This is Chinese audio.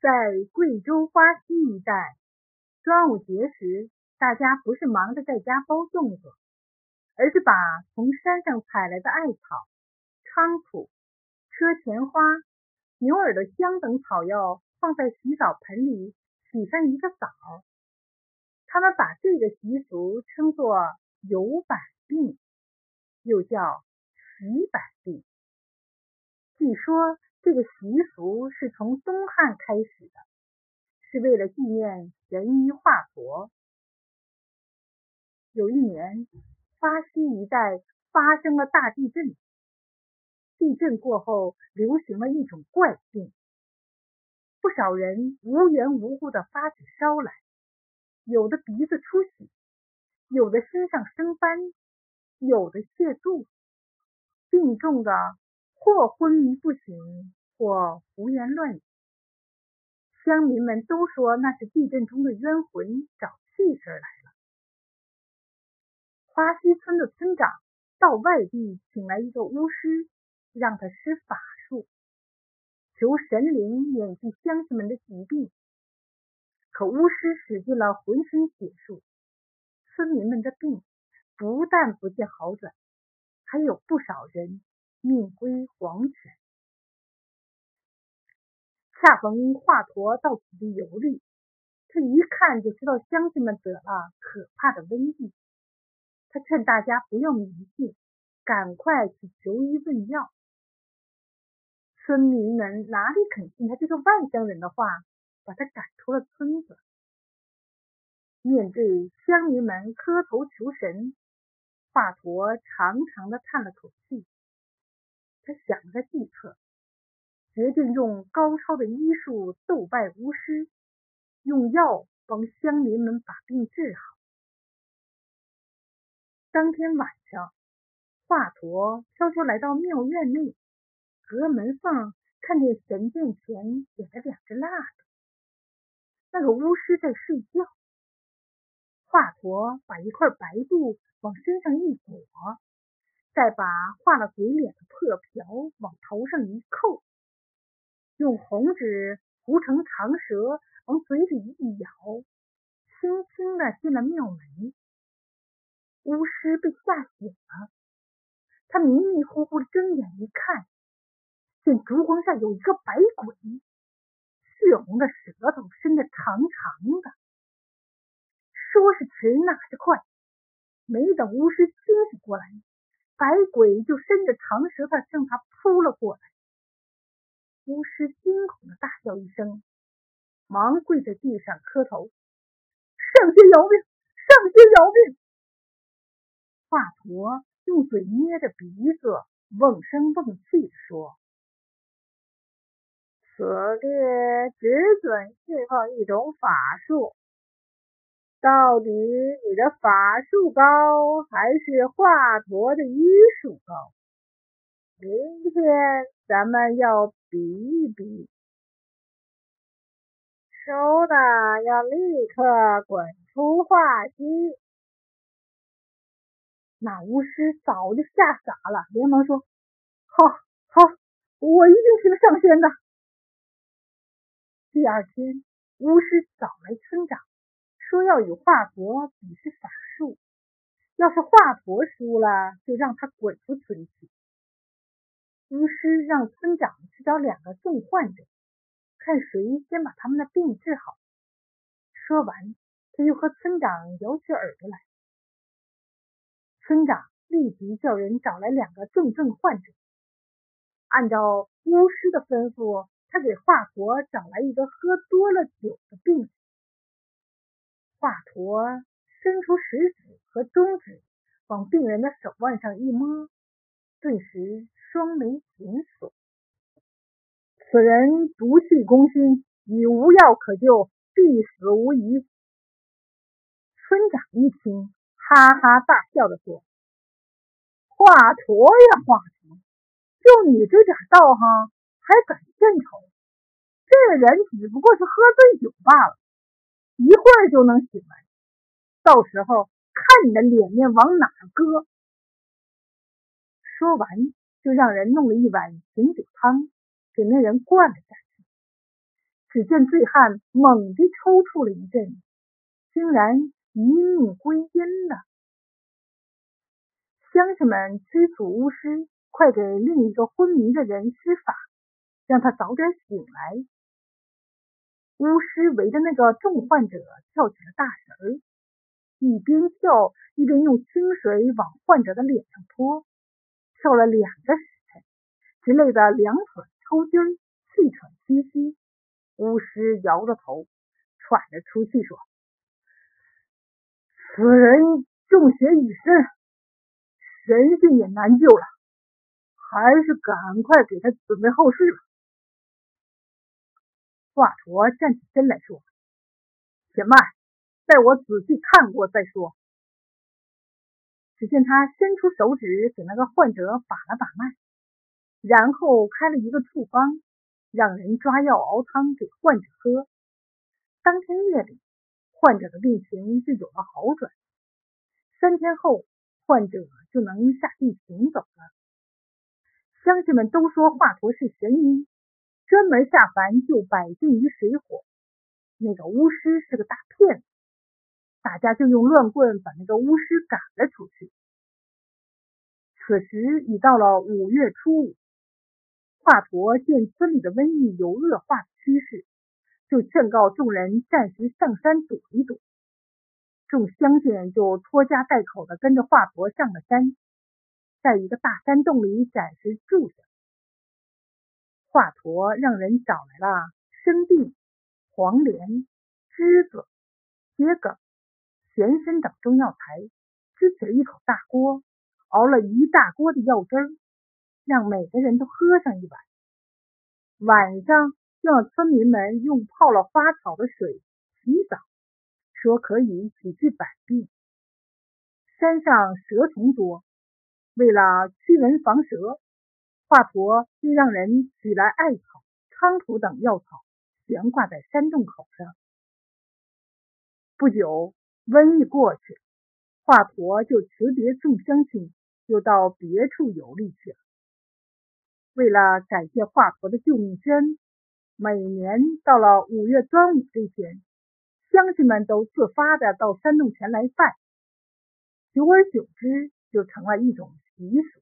在贵州花溪一带，端午节时，大家不是忙着在家包粽子，而是把从山上采来的艾草、菖蒲、车前花、牛耳朵香等草药放在洗澡盆里洗上一个澡。他们把这个习俗称作“油板病”，又叫“洗板病”。据说。这个习俗是从东汉开始的，是为了纪念神医华佗。有一年，巴西一带发生了大地震，地震过后流行了一种怪病，不少人无缘无故的发起烧来，有的鼻子出血，有的身上生斑，有的泻肚，病重的。或昏迷不醒，或胡言乱语。乡民们都说那是地震中的冤魂找气势来了。花溪村的村长到外地请来一个巫师，让他施法术，求神灵免去乡亲们的疾病。可巫师使尽了浑身解数，村民们的病不但不见好转，还有不少人。命归黄泉。恰逢华佗到此地游历，他一看就知道乡亲们得了可怕的瘟疫。他劝大家不要迷信，赶快去求医问药。村民们哪里肯信他这个外乡人的话，把他赶出了村子。面对乡民们磕头求神，华佗长长的叹了口气。他想了个计策，决定用高超的医术斗败巫师，用药帮乡民们把病治好。当天晚上，华佗悄悄来到庙院内，隔门缝看见神殿前点了两支蜡烛，那个巫师在睡觉。华佗把一块白布往身上一裹。再把画了鬼脸的破瓢往头上一扣，用红纸糊成长蛇往嘴里一咬，轻轻的进了庙门。巫师被吓醒了，他迷迷糊糊睁眼一看，见烛光下有一个白鬼，血红的舌头伸得长长的。说是迟，那是快，没等巫师清醒过来。白鬼就伸着长舌头向他扑了过来，巫师惊恐的大叫一声，忙跪在地上磕头：“上仙饶命，上仙饶命！”华佗用嘴捏着鼻子，瓮声瓮气的说：“此地只准侍奉一种法术。”到底你的法术高，还是华佗的医术高？明天咱们要比一比。收的要立刻滚出华溪。那巫师早就吓傻了，连忙说：“好，好，我一定听上仙的。”第二天，巫师找来村长。说要与华佗比试法术，要是华佗输了，就让他滚出村子。巫师让村长去找两个重患者，看谁先把他们的病治好。说完，他又和村长摇起耳朵来。村长立即叫人找来两个重症患者，按照巫师的吩咐，他给华佗找来一个喝多了酒的病。华佗伸出食指和中指，往病人的手腕上一摸，顿时双眉紧锁。此人毒气攻心，已无药可救，必死无疑。村长一听，哈哈大笑的说：“华佗呀，华佗，就你这点道行，还敢献丑？这人只不过是喝醉酒罢了。”一会儿就能醒来，到时候看你的脸面往哪搁。说完，就让人弄了一碗醒酒汤给那人灌了下去。只见醉汉猛地抽搐了一阵，竟然一命归阴了。乡亲们催促巫师快给另一个昏迷的人施法，让他早点醒来。巫师围着那个重患者跳起了大神儿，一边跳一边用清水往患者的脸上泼，跳了两个时辰，只累得两腿抽筋，气喘吁吁。巫师摇着头，喘着粗气说：“此人中邪已深，神性也难救了，还是赶快给他准备后事吧。”华佗站起身来说：“且慢，待我仔细看过再说。”只见他伸出手指给那个患者把了把脉，然后开了一个处方。让人抓药熬汤给患者喝。当天夜里，患者的病情就有了好转。三天后，患者就能下地行走了。乡亲们都说华佗是神医，专门下凡救百姓于水火。那个巫师是个大骗子，大家就用乱棍把那个巫师赶了出去。此时已到了五月初五。华佗见村里的瘟疫有恶化的趋势，就劝告众人暂时上山躲一躲。众乡亲就拖家带口的跟着华佗上了山，在一个大山洞里暂时住下。华佗让人找来了生地、黄连、栀子、桔梗、全身等中药材，支起了一口大锅，熬了一大锅的药汁儿。让每个人都喝上一碗，晚上就让村民们用泡了花草的水洗澡，说可以洗去百病。山上蛇虫多，为了驱蚊防蛇，华佗就让人取来艾草、菖蒲等药草，悬挂在山洞口上。不久，瘟疫过去，华佗就辞别众乡亲，又到别处游历去了。为了感谢华佗的救命之恩，每年到了五月端午这天，乡亲们都自发的到山洞前来拜，久而久之就成了一种习俗。